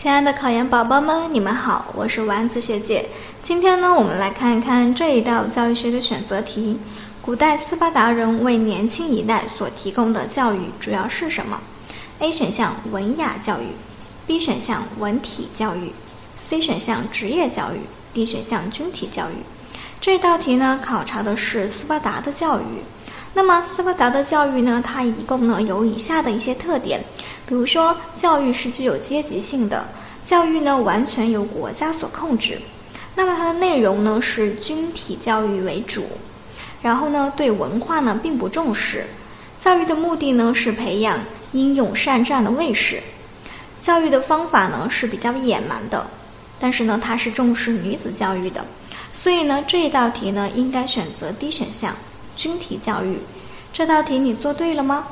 亲爱的考研宝宝们，你们好，我是丸子学姐。今天呢，我们来看一看这一道教育学的选择题：古代斯巴达人为年轻一代所提供的教育主要是什么？A 选项文雅教育，B 选项文体教育，C 选项职业教育，D 选项军体教育。这道题呢，考察的是斯巴达的教育。那么斯巴达的教育呢，它一共呢有以下的一些特点。比如说，教育是具有阶级性的，教育呢完全由国家所控制。那么它的内容呢是军体教育为主，然后呢对文化呢并不重视。教育的目的呢是培养英勇善战的卫士。教育的方法呢是比较野蛮的，但是呢它是重视女子教育的。所以呢这一道题呢应该选择 D 选项，军体教育。这道题你做对了吗？